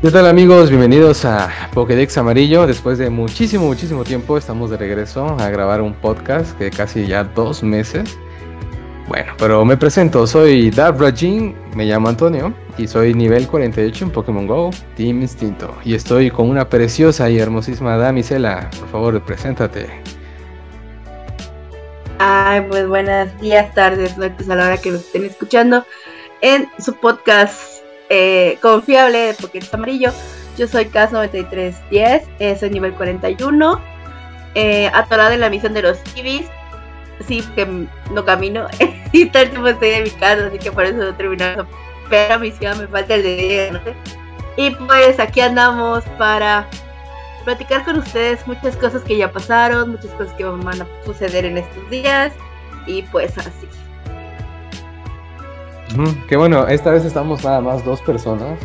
¿Qué tal amigos? Bienvenidos a Pokédex Amarillo. Después de muchísimo, muchísimo tiempo estamos de regreso a grabar un podcast que casi ya dos meses. Bueno, pero me presento, soy Dark Rajin, me llamo Antonio y soy nivel 48 en Pokémon GO, Team Instinto. Y estoy con una preciosa y hermosísima damisela. Por favor, preséntate. Ay, pues buenos días, tardes, noches a la hora que nos estén escuchando en su podcast eh, confiable de Pokémon Amarillo. Yo soy CAS9310, eh, soy nivel 41. Eh, atorada en la misión de los Ibis. Sí, que no camino. y el tiempo estoy en mi casa, así que por eso no he terminado. Pero misión, me falta el de no sé. Y pues aquí andamos para platicar con ustedes muchas cosas que ya pasaron, muchas cosas que van a suceder en estos días. Y pues así. Que bueno, esta vez estamos nada más dos personas.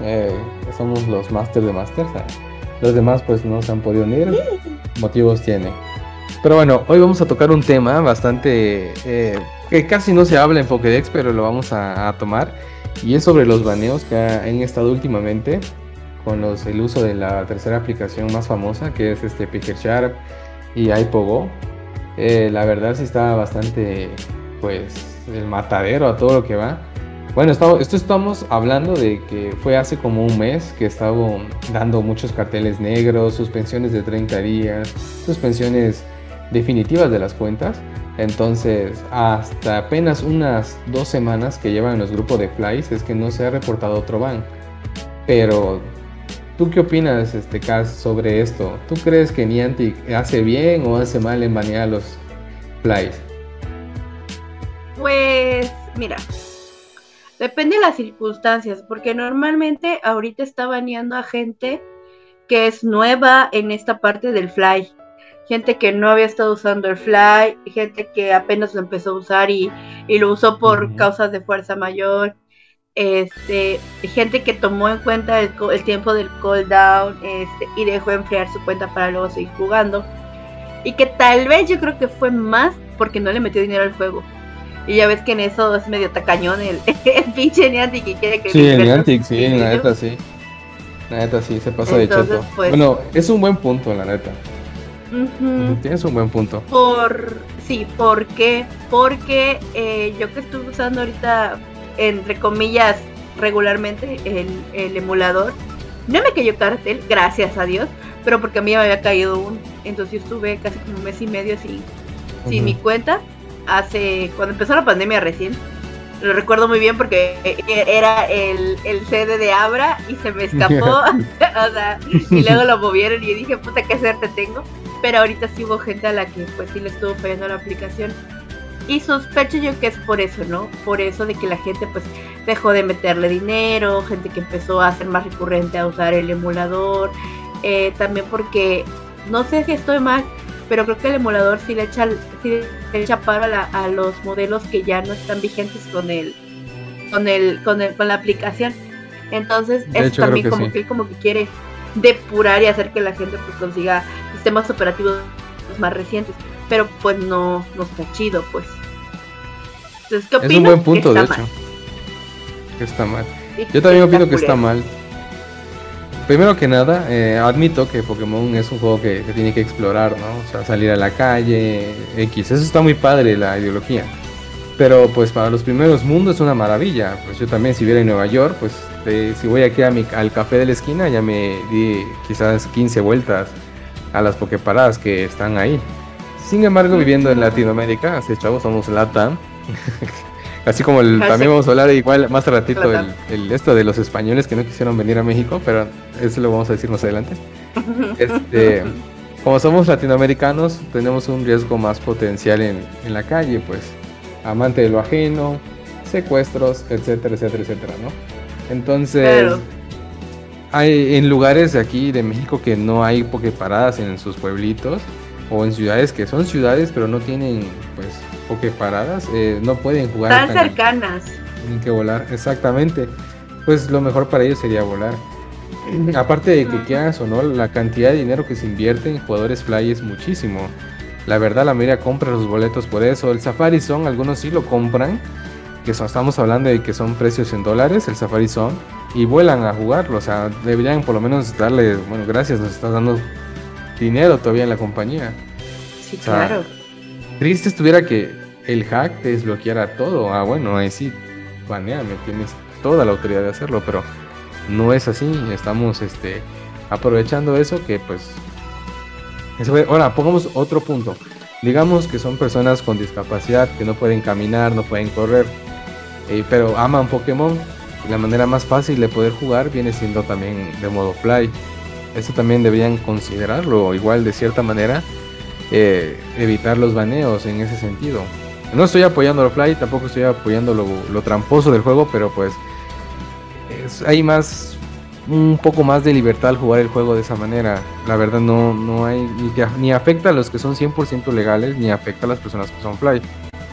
Eh, somos los Masters de Masters. Los demás pues no se han podido unir. Motivos tiene. Pero bueno, hoy vamos a tocar un tema bastante... Eh, que casi no se habla en Pokédex, pero lo vamos a, tomar. Y es sobre los baneos que han estado últimamente con los, el uso de la tercera aplicación más famosa, que es este Picker Sharp y iPogo. Eh, la verdad sí está bastante, pues, el matadero a todo lo que va. Bueno, esto estamos hablando de que fue hace como un mes que estaba dando muchos carteles negros, suspensiones de 30 días, suspensiones definitivas de las cuentas. Entonces, hasta apenas unas dos semanas que llevan los grupos de Flies es que no se ha reportado otro ban. Pero, ¿tú qué opinas, este Cas, sobre esto? ¿Tú crees que Niantic hace bien o hace mal en banear a los Flies? Pues mira, depende de las circunstancias, porque normalmente ahorita está baneando a gente que es nueva en esta parte del fly. Gente que no había estado usando el fly, gente que apenas lo empezó a usar y, lo usó por causas de fuerza mayor. Este, gente que tomó en cuenta el, tiempo del cooldown este, y dejó enfriar su cuenta para luego seguir jugando. Y que tal vez yo creo que fue más porque no le metió dinero al juego. Y ya ves que en eso es medio tacañón el, pinche Niantic que quiere que... Sí, el Niantic, sí, la neta sí. La neta sí, se pasa de cheto. Pues, bueno, es un buen punto, la neta. Tienes un buen punto. Por, sí, ¿por qué? Porque eh, yo que estoy usando ahorita, entre comillas, regularmente el, el emulador, no me cayó cartel, gracias a Dios, pero porque a mí me había caído un. Entonces yo estuve casi como un mes y medio sin, sin mi cuenta hace, cuando empezó la pandemia recién, lo recuerdo muy bien porque era el, el sede de Abra y se me escapó, o sea, y luego lo movieron y dije, puta, qué suerte tengo. Pero ahorita sí hubo gente a la que pues sí le estuvo fallando la aplicación. Y sospecho yo que es por eso, ¿no? Por eso de que la gente pues dejó de meterle dinero, gente que empezó a ser más recurrente a usar el emulador, eh, también porque, no sé si estoy mal, pero creo que el emulador sí le echa, sí le echa paro a, los modelos que ya no están vigentes con el, con el, con el, con la aplicación. Entonces, es también como que como que quiere depurar y hacer que la gente pues consiga sistemas operativos más recientes. Pero pues no, no está chido, pues. Entonces, ¿qué opinas? Es un buen punto, de hecho. Que está mal. Yo también opino que está mal. Primero que nada, eh, admito que Pokémon es un juego que, tiene que explorar, ¿no? O sea, salir a la calle, X. Eso está muy padre, la ideología. Pero pues para los primeros mundos es una maravilla. Pues yo también, si viera en Nueva York, pues si voy aquí a mi, al café de la esquina, ya me di quizás 15 vueltas a las Poképaradas que están ahí. Sin embargo, viviendo en Latinoamérica, así chavos, somos LATAM. Así como el, también vamos a hablar igual más ratito el, esto de los españoles que no quisieron venir a México, pero eso lo vamos a decir más adelante. Este, como somos latinoamericanos, tenemos un riesgo más potencial en, en la calle, pues amante de lo ajeno, secuestros, etcétera, etcétera, etcétera, ¿no? Entonces, hay en lugares de aquí de México que no hay paradas en sus pueblitos o en ciudades que son ciudades pero no tienen pues paradas eh, no pueden jugar. Tan, cercanas. Tienen que volar, exactamente. Pues lo mejor para ellos sería volar. Aparte de que quieras o no, la cantidad de dinero que se invierte en jugadores fly es muchísimo. La verdad, la mayoría compra los boletos por eso. El Safari son algunos sí lo compran, que estamos hablando de que son precios en dólares, el Safari Zone, y vuelan a jugarlo. O sea, deberían por lo menos darle, bueno, gracias, nos estás dando dinero todavía en la compañía. Sí, claro. Triste estuviera que el hack te desbloqueara todo. Ah, bueno, ahí sí, baneame, tienes toda la autoridad de hacerlo, pero no es así. Estamos este, aprovechando eso que pues... Ahora, pongamos otro punto. Digamos que son personas con discapacidad que no pueden caminar, no pueden correr, eh, pero aman Pokémon. La manera más fácil de poder jugar viene siendo también de modo fly. Eso también deberían considerarlo, igual de cierta manera, eh, evitar los baneos en ese sentido. No estoy apoyando el fly, tampoco estoy apoyando lo, tramposo del juego, pero pues hay más un poco más de libertad al jugar el juego de esa manera. La verdad no, no hay ni, afecta a los que son 100% legales ni afecta a las personas que son fly.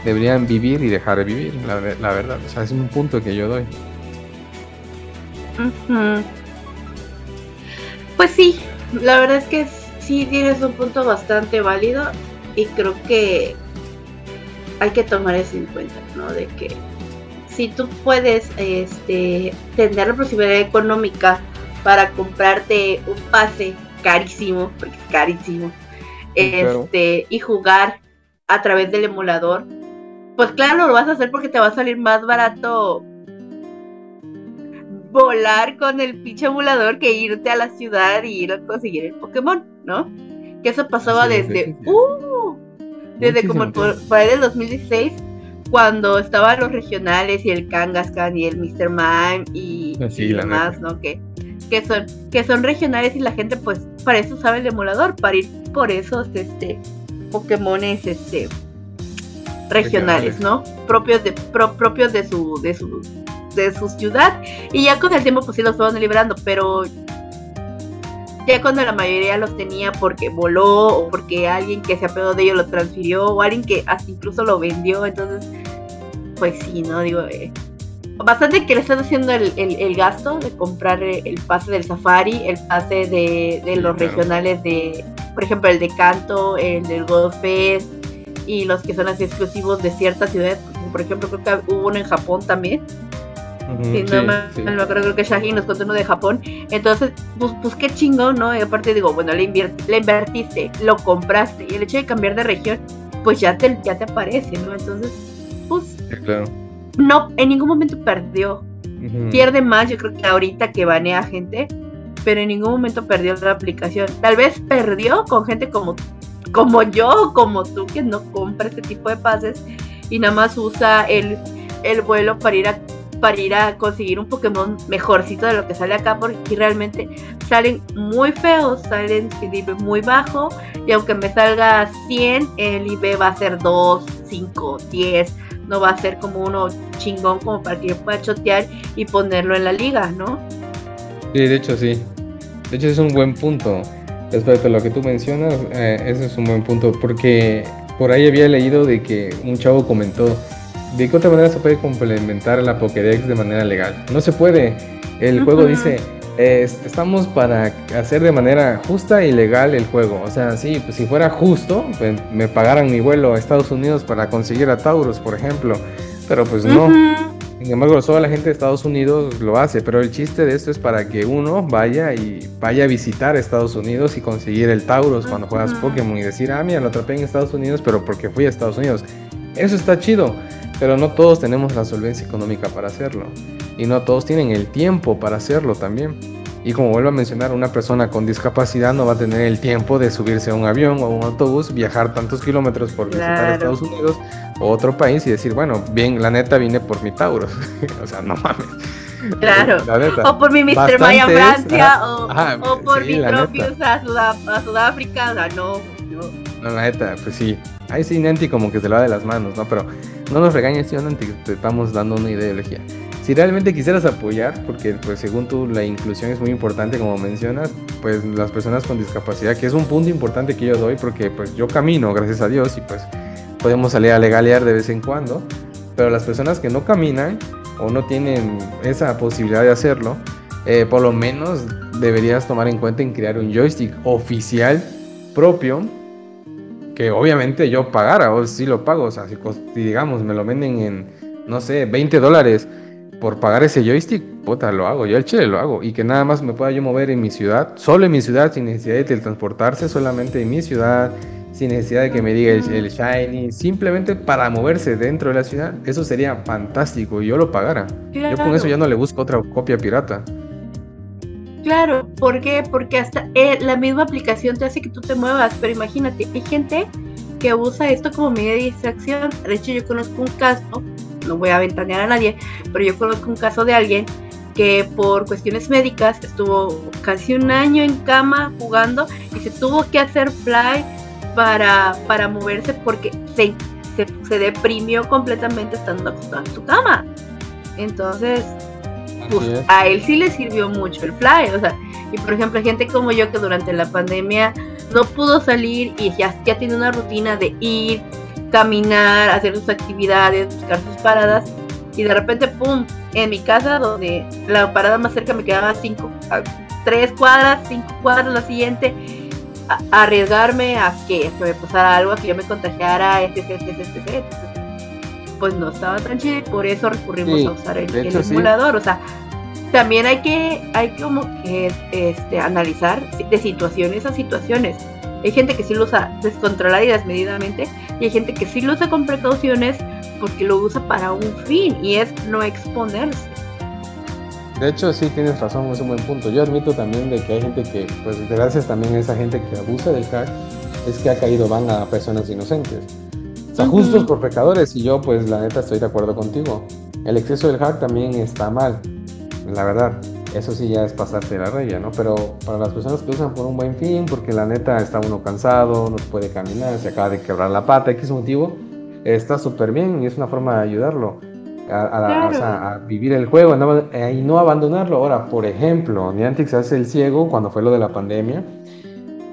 Deberían vivir y dejar de vivir, la, verdad. O sea, es un punto que yo doy. Pues sí, la verdad es que sí tienes un punto bastante válido y creo que hay que tomar eso en cuenta, ¿no? De que si tú puedes este, tener la posibilidad económica para comprarte un pase carísimo, porque es carísimo, este, y jugar a través del emulador, pues claro, lo vas a hacer porque te va a salir más barato volar con el pinche emulador que irte a la ciudad y ir a conseguir el Pokémon, ¿no? Que eso pasaba desde, uh, desde como por, por ahí del 2016 cuando estaban los regionales y el Kangaskhan y el Mr. Mime y, ah, demás, ¿no? Que, que son, que son regionales y la gente pues para eso sabe el emulador, para ir por esos este Pokémones este regionales, ¿no? Propios de propios de su de su de su ciudad y ya con el tiempo pues sí los fueron liberando, pero ya cuando la mayoría los tenía porque voló o porque alguien que se apegó de ellos lo transfirió o alguien que hasta incluso lo vendió, entonces, pues sí, ¿no? Digo, eh, bastante que le están haciendo el, gasto de comprar el pase del safari, el pase de, los regionales de, por ejemplo, el de Canto, el del God Fest y los que son así exclusivos de ciertas ciudades, por ejemplo, creo que hubo uno en Japón también si no me, acuerdo, creo que Shaggy nos contó uno de Japón. Entonces, pues, pues qué chingón, ¿no? Y aparte digo, bueno, le, le invertiste, lo compraste, y el hecho de cambiar de región, pues ya te, ya te aparece, ¿no? Entonces, pues. claro. No, en ningún momento perdió. Pierde más, yo creo que ahorita que banea gente, pero en ningún momento perdió la aplicación. Tal vez perdió con gente como, como yo, como tú, que no compra este tipo de pases y nada más usa el, el vuelo para ir a para ir a conseguir un Pokémon mejorcito de lo que sale acá, porque realmente salen muy feos, salen el muy bajo, y aunque me salga 100, el IB va a ser 2, 5, 10, no va a ser como uno chingón como para que pueda chotear y ponerlo en la liga, ¿no? Sí, de hecho sí. De hecho es un buen punto. Respecto a lo que tú mencionas, eh, ese es un buen punto, porque por ahí había leído de que un chavo comentó ¿De qué otra manera se puede complementar la Pokédex de manera legal? No se puede. El juego dice, estamos para hacer de manera justa y legal el juego. O sea, sí, pues si fuera justo, pues, me pagaran mi vuelo a Estados Unidos para conseguir a Taurus, por ejemplo. Pero pues no. Sin embargo, solo la gente de Estados Unidos lo hace, pero el chiste de esto es para que uno vaya y vaya a visitar Estados Unidos y conseguir el Taurus cuando juegas Pokémon y decir, ah, mira, lo atrapé en Estados Unidos, pero porque fui a Estados Unidos. Eso está chido. Pero no todos tenemos la solvencia económica para hacerlo. Y no todos tienen el tiempo para hacerlo también. Y como vuelvo a mencionar, una persona con discapacidad no va a tener el tiempo de subirse a un avión o a un autobús, viajar tantos kilómetros por visitar Estados Unidos o otro país y decir, bueno, bien, la neta vine por mi Tauros. o sea, no mames. Claro. O por mi Mr. Maya Francia o, por mi Tropius a, a, Sudáfrica. O sea, no, no. No, la neta, pues sí. Ahí sí, Nanti como que se lo da de las manos, ¿no? Pero no nos regañes, tío Nanti, te estamos dando una ideología. Si realmente quisieras apoyar, porque pues según tú la inclusión es muy importante como mencionas, pues las personas con discapacidad, que es un punto importante que yo doy porque pues yo camino, gracias a Dios, y pues podemos salir a legalear de vez en cuando, pero las personas que no caminan o no tienen esa posibilidad de hacerlo, eh, por lo menos deberías tomar en cuenta en crear un joystick oficial propio que obviamente yo pagara, o si lo pago, o sea, si, digamos me lo venden en no sé, 20 dólares por pagar ese joystick, puta, lo hago, yo el chile lo hago. Y que nada más me pueda yo mover en mi ciudad, solo en mi ciudad, sin necesidad de transportarse, solamente en mi ciudad, sin necesidad de que me diga el, Shiny, simplemente para moverse dentro de la ciudad, eso sería fantástico y yo lo pagara. Yo con eso ya no le busco otra copia pirata. Claro. Porque hasta eh, la misma aplicación te hace que tú te muevas, pero imagínate, hay gente que usa esto como medio de distracción. De hecho, yo conozco un caso, no voy a ventanear a nadie, pero yo conozco un caso de alguien que por cuestiones médicas estuvo casi un año en cama jugando y se tuvo que hacer fly para, para moverse porque se, se, deprimió completamente estando acostado en su cama. Entonces, pues a él sí le sirvió mucho el fly. O sea, y por ejemplo, gente como yo que durante la pandemia no pudo salir y ya, ya tiene una rutina de ir, caminar, hacer sus actividades, buscar sus paradas. Y de repente, ¡pum! En mi casa, donde la parada más cerca me quedaba cinco, tres cuadras, cinco cuadras la siguiente arriesgarme a que me pasara algo, a que yo me contagiara, etc, etc, pues no estaba tan chido y por eso recurrimos a usar el, emulador. O sea, también hay que, hay como que este, analizar de situaciones a situaciones. Hay gente que sí lo usa descontrolada y desmedidamente, y hay gente que sí lo usa con precauciones porque lo usa para un fin, y es no exponerse. De hecho, sí tienes razón, es un buen punto. Yo admito también de que hay gente que, pues gracias también a esa gente que abusa del hack, es que ha caído van a personas inocentes. O sea, justos por pecadores, y yo pues la neta estoy de acuerdo contigo. El exceso del hack también está mal, la verdad. Eso sí ya es pasarte la raya, ¿no? Pero para las personas que usan por un buen fin, porque la neta está uno cansado, no puede caminar, se acaba de quebrar la pata, X motivo, está súper bien y es una forma de ayudarlo a, vivir el juego eh, y no abandonarlo. Ahora, por ejemplo, Niantic se hace el ciego cuando fue lo de la pandemia.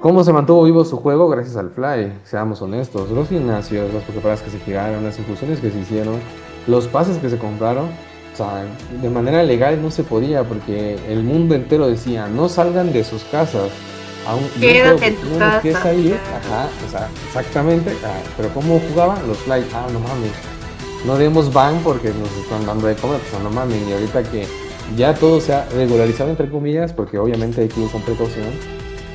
¿Cómo se mantuvo vivo su juego? Gracias al Fly, seamos honestos. Los gimnasios, las preparadas que se giraron, las infusiones que se hicieron, los pases que se compraron, o sea, de manera legal no se podía porque el mundo entero decía, no salgan de sus casas. Aún, Quédate en tu casa. Ajá, o sea, exactamente. Ah, pero ¿cómo jugaban? Los Fly, ah, no mames no demos ban porque nos están dando de comer, pues no mames, y ahorita que ya todo se ha regularizado entre comillas, porque obviamente hay que ir con precaución,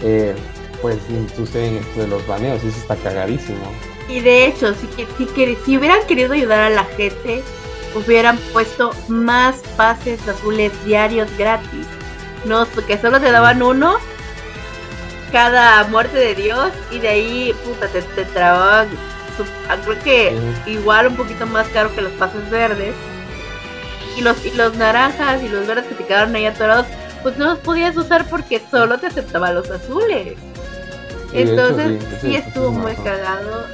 eh, pues suceden esto de los baneos y eso está cagadísimo. Y de hecho, si, si, si hubieran querido ayudar a la gente, hubieran puesto más pases azules diarios gratis. No, porque solo te daban uno cada muerte de Dios y de ahí, puta, te, te trababan Ah, creo que igual un poquito más caro que los pases verdes. Y los, y los naranjas y los verdes que te quedaron ahí atorados, pues no los podías usar porque solo te aceptaba los azules. Entonces sí, estuvo muy cagado.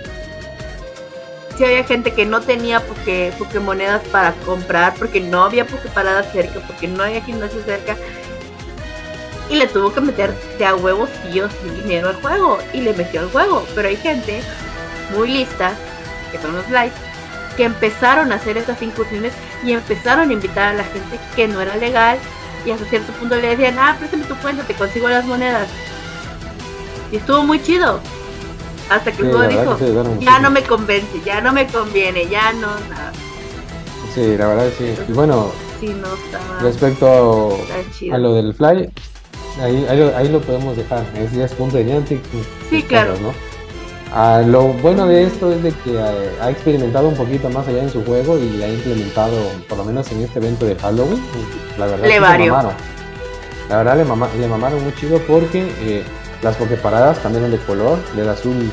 Sí había gente que no tenía porque, monedas para comprar, porque no había paradas cerca, porque no había gimnasio cerca. Y le tuvo que meter de a huevos sí o sí dinero al juego. Y le metió al juego. Pero hay gente muy listas, que son los likes, que empezaron a hacer estas incursiones y empezaron a invitar a la gente que no era legal y hasta cierto punto le decían, ah, préstame tu cuenta, te consigo las monedas. Y estuvo muy chido. Hasta que luego dijo, ya no me convence, ya no me conviene, ya no, nada. Sí, la verdad sí. Y bueno, respecto a, lo del fly, ahí, ahí, lo, podemos dejar. Es, ya es punto de Niantic. Sí, claro. ¿no? Ah, lo bueno de esto es de que eh, ha experimentado un poquito más allá en su juego y ha implementado, por lo menos en este evento de Halloween, la verdad le mamaron. La verdad le, le mamaron muy chido porque eh, las pokeparadas cambiaron de color, del azul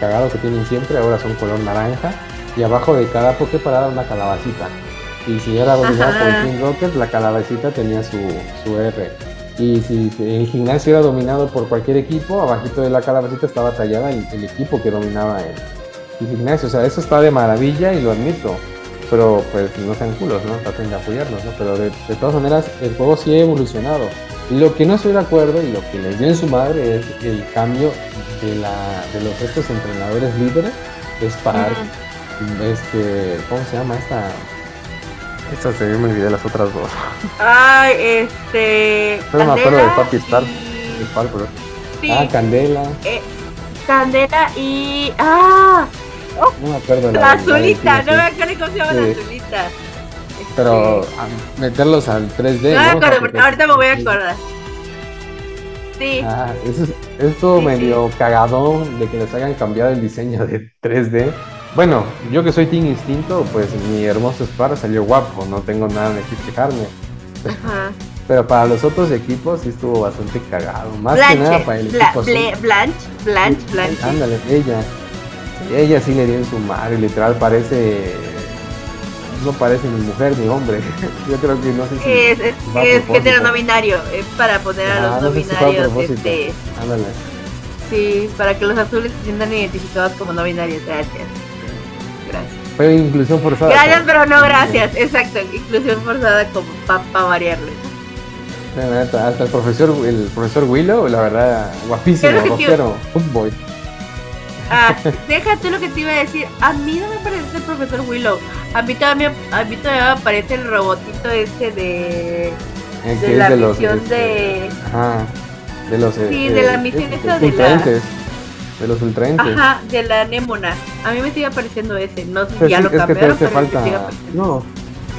cagado que tienen siempre, ahora son color naranja y abajo de cada pokeparada una calabacita. Y si era dominada por King Rocket, la calabacita tenía su, su R. Y si el gimnasio era dominado por cualquier equipo, abajito de la calabacita estaba tallada el, el equipo que dominaba el, gimnasio. O sea, eso está de maravilla y lo admito. Pero pues no sean culos, ¿no? Traten de apoyarnos, ¿no? Pero de, todas maneras, el juego sí ha evolucionado. Y lo que no estoy de acuerdo y lo que les dio en su madre es el cambio de, la, de los estos entrenadores líderes. Es para, este, ¿cómo se llama esta? Esta se me olvidé las otras dos. Ay, este. No me acuerdo de Papi Star. Ah, Candela. Eh, Candela y. ¡Ah! no me acuerdo de la, la azulita, no me acuerdo cómo se llama la azulita. Pero meterlos al 3D. No, ahorita me voy a acordar. Sí. Ah, eso es, todo medio cagadón de que les hayan cambiado el diseño de 3D. Bueno, yo que soy Team Instinto, pues mi hermoso Spar salió guapo, no tengo nada de que quejarme. Ajá. Pero para los otros equipos sí estuvo bastante cagado. Más que nada para el equipo Blanche, Blanche, Blanche. Ándale, ella. Ella sí le dio en su madre, literal parece no parece ni mujer ni hombre. Yo creo que no sé si. Es, es, es género no binario. Es para poner a los no, binarios. este... Ándale. Sí, para que los azules se sientan identificados como no binarios. Gracias. Gracias. Fue inclusión forzada. Gracias, pero no gracias. Exacto, inclusión forzada como para pa variarle. Hasta el profesor, el profesor Willow, la verdad, guapísimo, rockero, footboy. Ah, déjate lo que te iba a decir. A mí no me parece el profesor Willow. A mí todavía, a mí todavía me parece el robotito este de. de la misión este, de. Ajá. De los. Sí, de la misión esa de la. De los ultraentes. Ajá, de la Némona. A mí me sigue apareciendo ese. No sé si ya lo cambiaron, pero falta... me sigue apareciendo. No,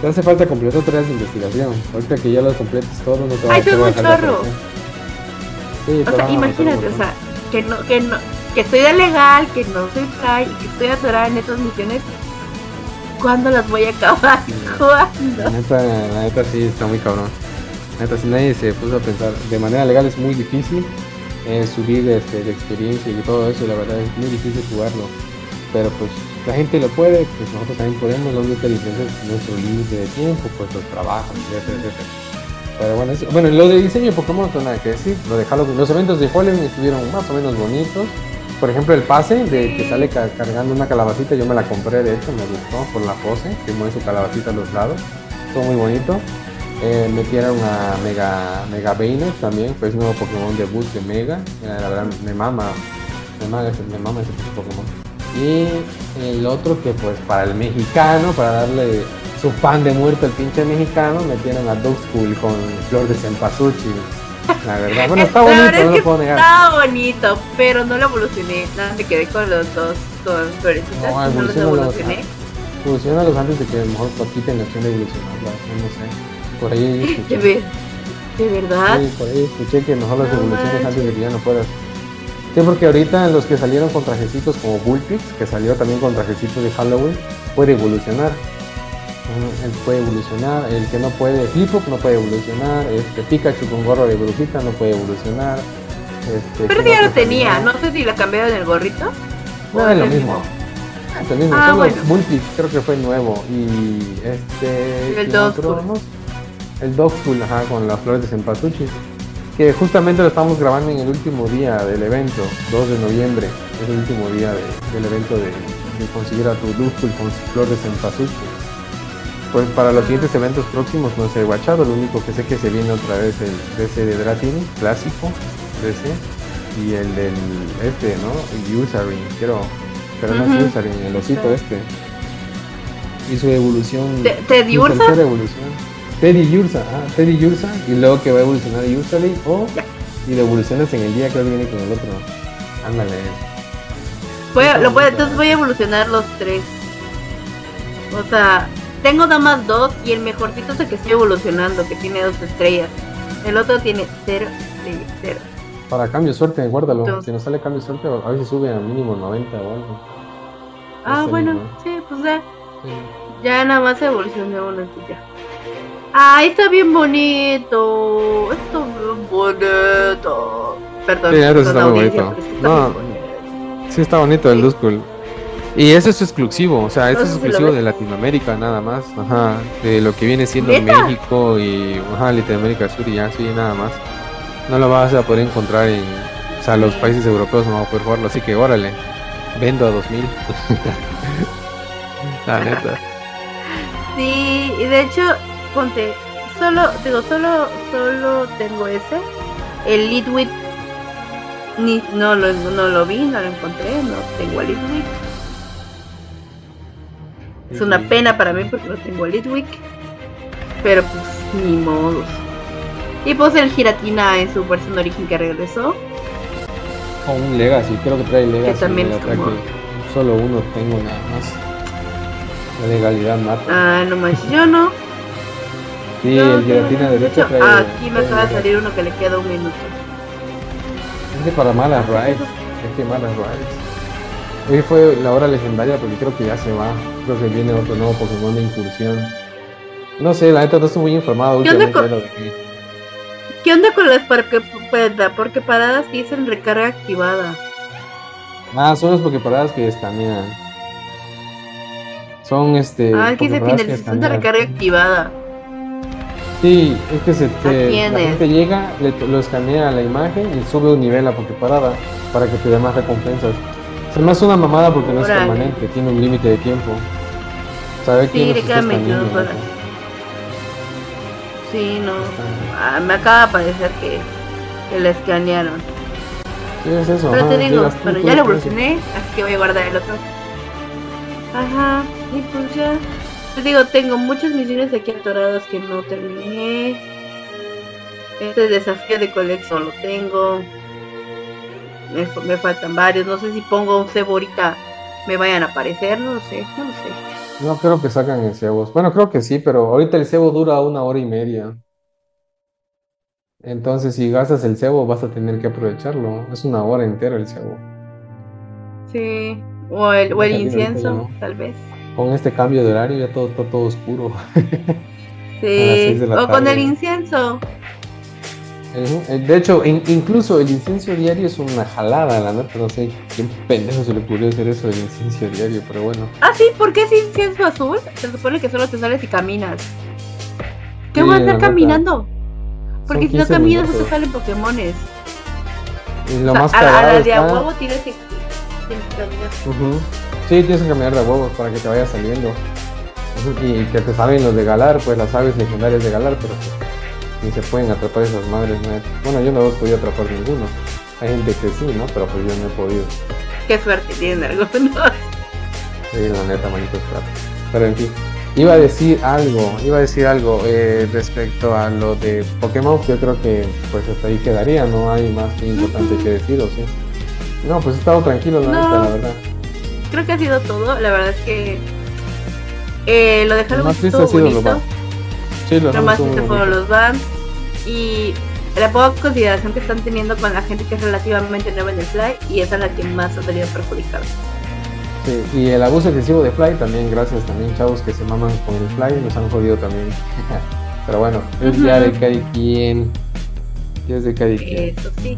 te hace falta completar tareas de investigación. Ahorita que ya los completes todos, no te va, Ay, a un chorro. Sí, o sea, imagínate, o sea, que no, que no, que estoy de legal, que no soy fly y que estoy atorada en estas misiones, ¿cuándo las voy a acabar? ¿Cuándo? La neta, la neta sí está muy cabrón. La neta, si nadie se puso a pensar de manera legal es muy difícil eh, subir este, de experiencia y todo eso, la verdad es muy difícil jugarlo. Pero pues la gente lo puede, pues nosotros también podemos, la única diferencia es nuestro límite de tiempo, pues los trabajos, etcétera, etcétera. Pero bueno, bueno, lo de diseño de Pokémon no nada que decir, lo de Halloween, los eventos de Halloween estuvieron más o menos bonitos, por ejemplo, el pase de que sale cargando una calabacita, yo me la compré, de hecho, me gustó por la pose, que mueve su calabacita a los lados. Estuvo muy bonito. Eh, metieron a Mega, Mega también, pues nuevo Pokémon debut de Mega. la verdad, me mama, me mama, me mama ese Pokémon. Y el otro que pues para el mexicano, para darle su pan de muerto al pinche mexicano, metieron a School con flor de cempasúchil la verdad, bueno, está bonito, no lo puedo negar. Está bonito, pero no lo evolucioné. Nada, me quedé con los dos, con florecitas. No, no los evolucioné. Evolucionalos antes de que a lo mejor quiten la opción de evolucionarlas, no sé. Por ahí escuché. ¿De, verdad? Sí, por ahí escuché que mejor las evoluciones antes de que ya no puedas. Sí, porque ahorita los que salieron con trajecitos como Bullpix, que salió también con trajecitos de Halloween, puede evolucionar él puede evolucionar, el que no puede, Flipop no puede evolucionar, este Pikachu con gorro de brujita no puede evolucionar. Este, Pero ya lo tenía, no sé si la cambiaron el gorrito. No, es lo mismo. Es lo mismo, ah, solo bueno. creo que fue nuevo. Y este. El Dogpool. El Dogpool, ajá, con las flores de Cempasúchil. Que justamente lo estamos grabando en el último día del evento, 2 de noviembre. Es el último día del evento de, conseguir a tu Dogpool con flores de Cempasúchil. Pues para los siguientes eventos próximos no sé guachado, lo único que sé que se viene otra vez el DC de Dratini, clásico, DC, y el del este, ¿no? Usarin, quiero, pero no es Usarin, el osito este. Y su evolución. ¿Teddy Ursa? evolución. Teddy Ursa, ah, Teddy Ursa, y luego que va a evolucionar Usarin, o y lo evolucionas en el día que viene con el otro. Ándale. Voy lo voy, entonces voy a evolucionar los tres. O sea, tengo nada más dos y el mejorcito es el que estoy evolucionando, que tiene dos estrellas. El otro tiene cero estrellas, cero. Para cambio suerte, guárdalo. si no sale cambio suerte, a veces sube a mínimo 90 o algo. Ah, bueno, sí, pues ya. Ya nada más evolucioné uno y ya. ¡Ay, está bien bonito! Está bien bonito. Perdón, sí, está muy bonito. no, sí está bonito el Duskull. Y eso es exclusivo, o sea, eso es exclusivo de Latinoamérica nada más, ajá, de lo que viene siendo México y ajá, Latinoamérica Sur y ya, sí, nada más. No lo vas a poder encontrar en, o sea, los países europeos no van a poder jugarlo, así que órale, vendo a 2000. La neta. Sí, y de hecho, ponte, solo, digo, solo, solo tengo ese, el Lidwit, ni, no, lo, no lo vi, no lo encontré, no tengo el Lidwit es una pena para mí porque no tengo Litwick. Pero pues ni modos. Y pues el Giratina en su versión de origen que regresó. O un Legacy, creo que trae Legacy. Que también es como... Solo uno tengo nada más. La legalidad mata. Ah, no más, yo no. Sí, el giratina derecha trae. Ah, aquí me acaba de salir uno que le queda un minuto. Es que para malas rides. Es que malas rides. Hoy fue la hora legendaria porque creo que ya se va. Creo que viene otro nuevo Pokémon de incursión. No sé, la neta no estoy muy informado ¿Qué onda con, ¿Qué onda con las porque, porque paradas dicen recarga activada? Ah, son las porque paradas que escanean. Son este. Ah, aquí se finalización de recarga activada. Sí, es que se te, la gente llega, lo escanea la imagen y sube un nivel a porque parada para que te dé más recompensas. Se me hace una mamada porque no es permanente, tiene un límite de tiempo. ¿Sabe sí, quedan 22 horas. Sí, no. Ah, me acaba de parecer que, que la escanearon. Sí, es eso. Pero te digo, bueno, ya lo evolucioné, así que voy a guardar el otro. Ajá, y pues ya. Te digo, tengo muchas misiones aquí atoradas que no terminé. Este desafío de colección lo tengo. Me, faltan varios. No sé si pongo un cebo ahorita me vayan a aparecer. No lo sé, no lo sé. No creo que sacan el cebo. Bueno, creo que sí, pero ahorita el cebo dura una hora y media. Entonces, si gastas el cebo, vas a tener que aprovecharlo. Es una hora entera el cebo. Sí, o el, o el incienso, tal vez con este cambio de horario ya todo está todo oscuro. Sí, o con el incienso. Eh, de hecho, incluso el incienso diario es una jalada, la neta. No sé quién pendejo se le ocurrió hacer eso del incienso diario, pero bueno. Ah, sí, ¿por qué es incienso azul? Se supone que solo te sales y caminas. ¿Qué voy a estar caminando? Porque si no caminas, no te salen Pokémones. Y lo más a, a la de a huevo tienes que, Sí, tienes que cambiar de huevos para que te vaya saliendo. Y que te salen los de Galar, pues las aves legendarias de Galar, pero pues, ni se pueden atrapar esas madres. Bueno, yo no he podido atrapar ninguno. Hay gente que sí, ¿no? Pero pues yo no he podido. Qué suerte tienen algunos. Sí, la neta, manito suerte. Pero en fin, iba a decir algo, iba a decir algo eh, respecto a lo de Pokémon. Yo creo que pues hasta ahí quedaría, no hay más importante que decir, ¿o sí? No, pues he estado tranquilo, la neta, la verdad creo que ha sido todo. La verdad es que eh, lo dejaron más estuvo bonito. Sí, lo, más triste fueron los bands y la poca consideración que están teniendo con la gente que es relativamente nueva en el Fly y esa es la que más ha salido perjudicada. Sí, y el abuso excesivo de Fly también, gracias también chavos que se maman con el Fly, nos han jodido también. Pero bueno, es ya de cada quien. es de cada quien. Eso sí.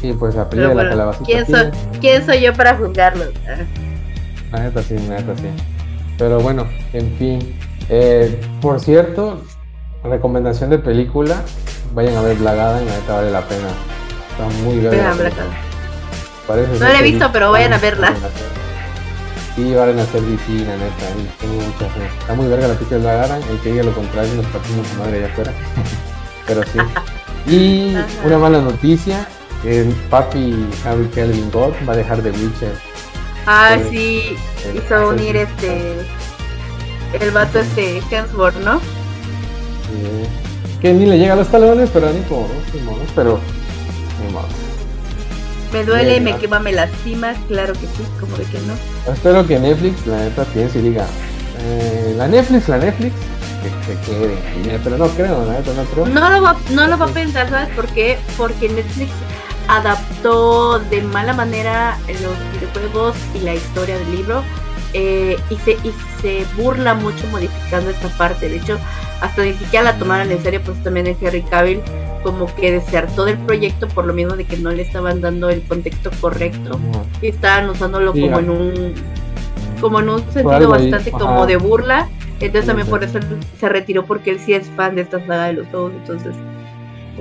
Sí, pues la pelea de la calabacita. ¿quién soy, ¿quién soy yo para juzgarlo? La neta sí, la neta sí. Pero bueno, en fin. Eh, por cierto, recomendación de película, vayan a ver Blagada y la neta vale la pena. Está muy bien. no la he visto, pero vayan a verla. Sí, valen a ser DC, la neta, tengo mucha fe. Está muy verga la película de Blagada, el que diga lo contrario nos partimos su madre allá afuera. pero sí. Y una mala noticia, el papi Harry Kelvin God va a dejar de Witcher. Ah, sí, hizo unir este. El vato este Hemsworth, ¿no? Sí. Que ni le llega a los talones, pero ni por ¿no? pero. Me duele, me quema, me lastima, claro que sí, como de que no. Espero que Netflix, la neta, piense y diga. Eh, la Netflix, la Netflix, que, que quede. Pero no creo, la neta, no creo. No lo va, no lo va a pensar, ¿sabes por qué? Porque Netflix adaptó de mala manera los videojuegos y la historia del libro eh, y, se, y se burla mucho modificando esta parte. De hecho, hasta ni siquiera la tomaron en serio, pues también es Henry Cavill como que desertó del proyecto por lo mismo de que no le estaban dando el contexto correcto. Y estaban usándolo como en un como en un sentido bastante como de burla. Entonces también por eso se retiró porque él sí es fan de esta saga de los juegos entonces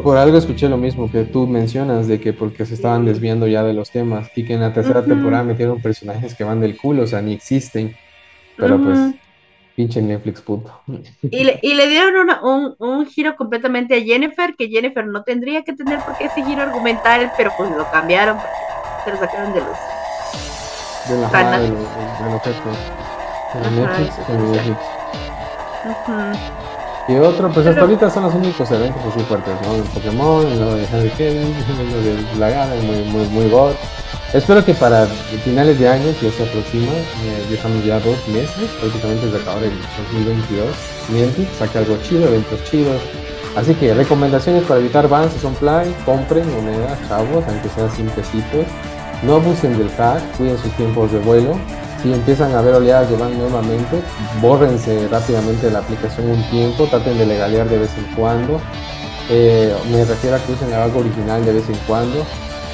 por algo escuché lo mismo que tú mencionas, de que porque se estaban desviando ya de los temas y que en la tercera temporada metieron personajes que van del culo, o sea, ni existen. Pero pues, pinche Netflix, puto. Y le, y le dieron un, un, giro completamente a Jennifer, que Jennifer no tendría que tener por qué ese giro argumental, pero pues lo cambiaron, se lo sacaron de los... De la de, los de, Netflix, de Netflix. Y otro, pues hasta ahorita son los únicos eventos así fuertes, ¿no? El Pokémon, lo de Harry Kevin, lo de Lagana, muy, muy, muy god. Espero que para finales de año, que ya se aproxima, eh, ya estamos ya dos meses, prácticamente desde acabar el 2022, Niantic saque algo chido, eventos chidos. Así que recomendaciones para evitar bans son play, compren monedas, chavos, aunque sean 5 pesitos. No abusen del hack, cuiden sus tiempos de vuelo. Si empiezan a ver oleadas de ban nuevamente, bórrense rápidamente de la aplicación un tiempo, traten de legalear de vez en cuando. Eh, me refiero a que usen algo original de vez en cuando.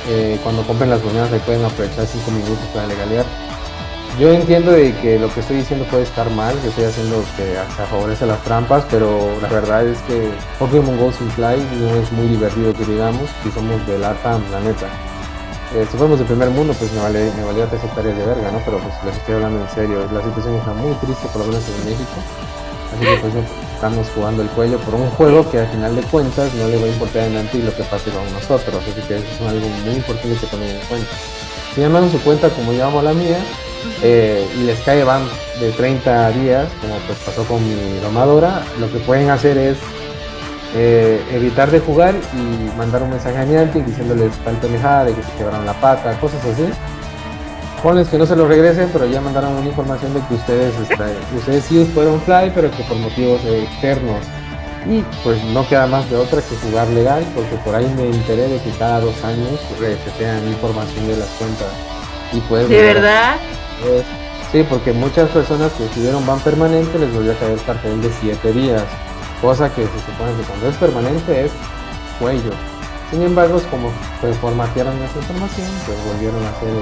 Eh, cuando compren las monedas pueden aprovechar 5 minutos para legalear. Yo entiendo de que lo que estoy diciendo puede estar mal, que estoy haciendo que se favorece las trampas, pero la verdad es que Pokémon Go sin Fly no es muy divertido que digamos, si somos de LATAM, la neta. Eh, si fuéramos de primer mundo, pues me, vale, me valía tres hectáreas de verga, ¿no? Pero pues les estoy hablando en serio, la situación está muy triste, por lo menos en México. Así que pues estamos jugando el cuello por un juego que al final de cuentas no le va a importar en anti lo que pase con nosotros. Así que eso es algo muy importante que tener en cuenta. Si llaman su cuenta como llamamos la mía eh, y les cae van de 30 días, como pues pasó con mi domadora, lo que pueden hacer es eh, evitar de jugar y mandar un mensaje a Niantic diciéndoles tal pendejada de que se quebraron la pata, cosas así Ponles que no se lo regresen, pero ya mandaron una información de que ustedes, este, ustedes sí fueron fly, pero que por motivos externos. Y pues no queda más de otra que jugar legal, porque por ahí me enteré de que cada dos años resetean información de las cuentas. Y pues, ¿De verdad? sí, porque muchas personas que estuvieron van permanente les volvió a caer el cartel de 7 días. Cosa que se supone que cuando es permanente es cuello. Sin embargo, como pues, formatearon esa información, pues volvieron a hacer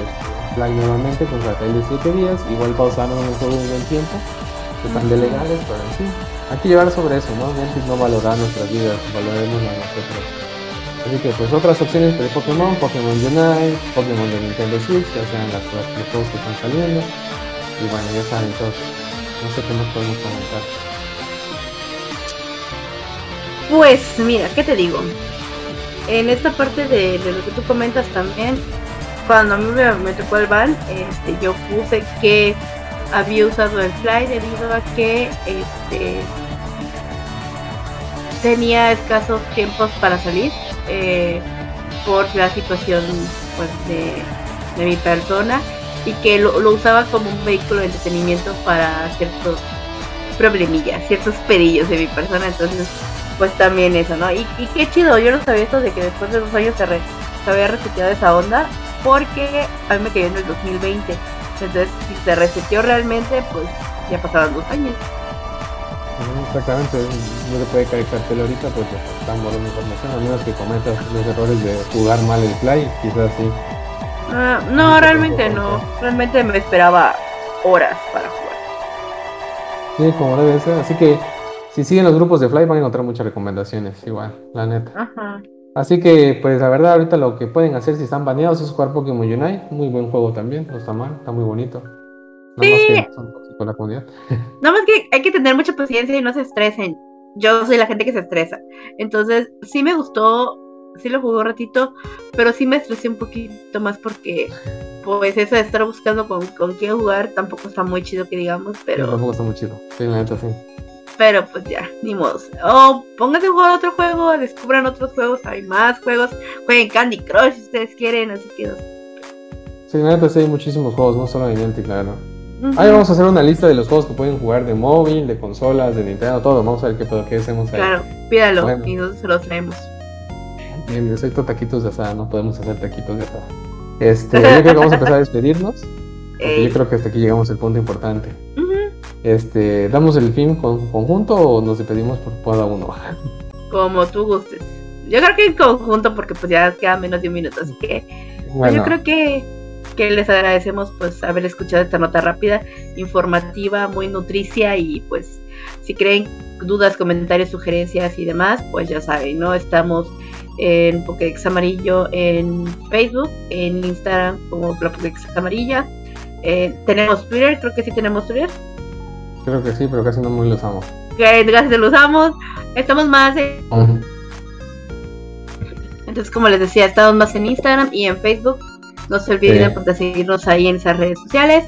flag nuevamente con cartel de 7 días. Igual pausaron el juego un buen tiempo. Están de legales, pero en fin. Hay que llevar sobre eso, ¿no? Niantic no valorar nuestras vidas, valoremos a nosotros. Así que pues otras opciones de Pokémon, Pokémon Unite, Pokémon de Nintendo Switch, ya sean las, los juegos que están saliendo. Y bueno, ya saben todos. No sé qué más podemos comentar. Pues mira, ¿qué te digo? en esta parte de, lo que tú comentas también, cuando a mí me, tocó el ban, este, yo puse que había usado el fly debido a que este, tenía escasos tiempos para salir eh, por la situación pues, de, mi persona y que lo, lo, usaba como un vehículo de entretenimiento para ciertos problemillas, ciertos pedillos de mi persona. Entonces pues también eso, ¿no? Y, qué chido, yo no sabía esto de que después de dos años se, había reseteado esa onda, porque a mí me cayó en el 2020. Entonces, si se reseteó realmente, pues ya pasaban dos años. Exactamente, no le puede caer cartel ahorita porque están borrando información, a menos que cometas los errores de jugar mal el play, quizás sí. Ah, no, realmente no, realmente me esperaba horas para jugar. Sí, como debe ser, así que si siguen los grupos de Fly van a encontrar muchas recomendaciones, igual, la neta. Así que, pues la verdad, ahorita lo que pueden hacer si están baneados es jugar Pokémon Unite. Muy buen juego también, no está mal, está muy bonito. Nada más que son tóxicos la comunidad. Nada más que hay que tener mucha paciencia y no se estresen. Yo soy la gente que se estresa. Entonces, sí me gustó, sí lo jugué un ratito, pero sí me estresé un poquito más porque, pues, eso de estar buscando con, con quién jugar tampoco está muy chido que digamos, pero. tampoco está muy chido, sí, la neta sí. Pero pues ya, ni modo. O pónganse a jugar otro juego, descubran otros juegos, hay más juegos. Jueguen Candy Crush si ustedes quieren, así que. Sí, neta, sí hay muchísimos juegos, no solo Niantic, claro. Ahí vamos a hacer una lista de los juegos que pueden jugar de móvil, de consolas, de Nintendo, todo. Vamos a ver qué, qué hacemos ahí. Claro, pídalo y nosotros se los traemos. Bien, excepto taquitos de asada, no podemos hacer taquitos de asada. Este, yo creo que vamos a empezar a despedirnos. Yo creo que hasta aquí llegamos al punto importante. Este, ¿Damos el film con, conjunto o nos despedimos por cada uno? Como tú gustes. Yo creo que en conjunto porque pues ya queda menos de un minuto, así que pues, yo creo que, que les agradecemos pues haber escuchado esta nota rápida, informativa, muy nutricia y pues si creen dudas, comentarios, sugerencias y demás, pues ya saben, ¿no? Estamos en Pokédex Amarillo en Facebook, en Instagram como la Pokédex Amarilla. Eh, tenemos Twitter, creo que sí tenemos Twitter. Creo que sí, pero casi no muy lo usamos. Que casi lo usamos. Estamos más en... Entonces, como les decía, estamos más en Instagram y en Facebook. No se olviden pues, de seguirnos ahí en esas redes sociales.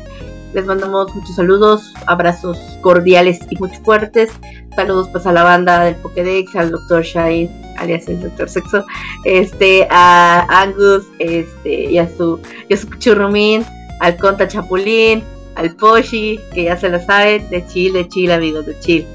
les mandamos muchos saludos, abrazos cordiales y muy fuertes. Saludos pues a la banda del Pokédex, al Dr. Shine, alias el Dr. Sexo, este, a Angus, este, y a su, y a su churrumín, al Conta Chapulín, al Poshi, que ya se lo saben, de chill, de chill, amigos, de chill.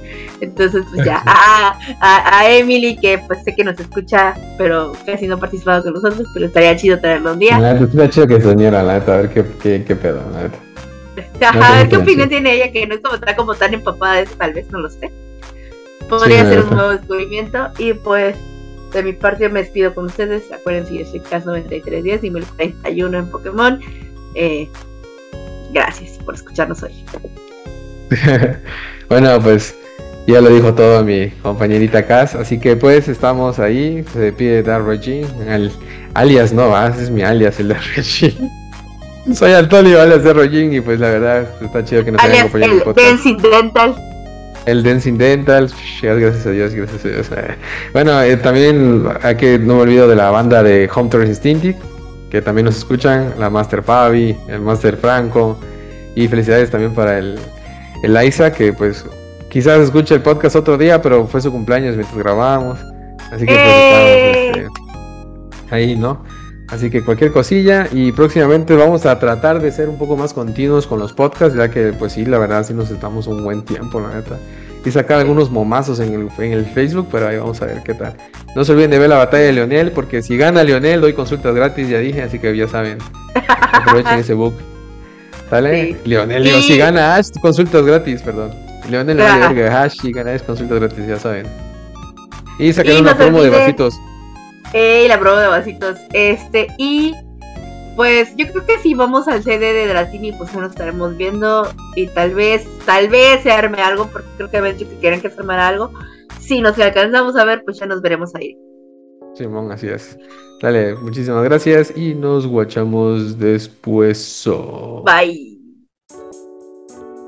Entonces, pues ya, a, a, Emily, que pues sé que nos escucha, pero casi no ha participado con nosotros, pero estaría chido tenerlo un día. estaría chido que soñara, la neta, a ver qué, qué, qué pedo, la neta. a ver qué opinión tiene ella, que no es como, está como tan empapada de eso, tal vez, no lo sé. Podría ser un nuevo descubrimiento, y pues de mi parte me despido con ustedes. Acuérdense, yo soy CAS9310 y 31 en Pokémon. Eh, gracias por escucharnos hoy. bueno, pues ya lo dijo todo mi compañerita Cas, así que pues estamos ahí. Se pide Dar Regine, alias no, ese es mi alias, el de Regine. Soy Antonio, alias de Regine, y pues la verdad está chido que nos hayan acompañado en el podcast. Dental. El Dancing Dental, gracias a Dios, gracias a Dios. Bueno, eh, también hay que no me olvido de la banda de Home Tour Instinct, que también nos escuchan, la Master Fabi, el Master Franco, y felicidades también para el, el Isa, que pues quizás escuche el podcast otro día, pero fue su cumpleaños mientras grabábamos, así que pues ¡Eh! estamos este, ahí, ¿no? Así que cualquier cosilla y próximamente vamos a tratar de ser un poco más continuos con los podcasts, ya que pues sí, la verdad sí nos estamos un buen tiempo, la neta. Y sacar algunos momazos en el, en el Facebook, pero ahí vamos a ver qué tal. No se olviden de ver la batalla de Leonel, porque si gana Leonel doy consultas gratis, ya dije, así que ya saben. Aprovechen ese book. ¿Sale? Leonel, digo, si gana Ash, consultas gratis, perdón. Leonel, no Ash, si gana Ash, consultas gratis, ya saben. Y sacar una promo de vasitos y la prueba de vasitos. Este, y pues yo creo que si vamos al CD de Dratini, pues nos estaremos viendo y tal vez, tal vez se arme algo, porque creo que habían dicho que quieren que se armara algo. Si nos alcanzamos a ver, pues ya nos veremos ahí. Simón, así es. Dale, muchísimas gracias y nos guachamos después. Bye.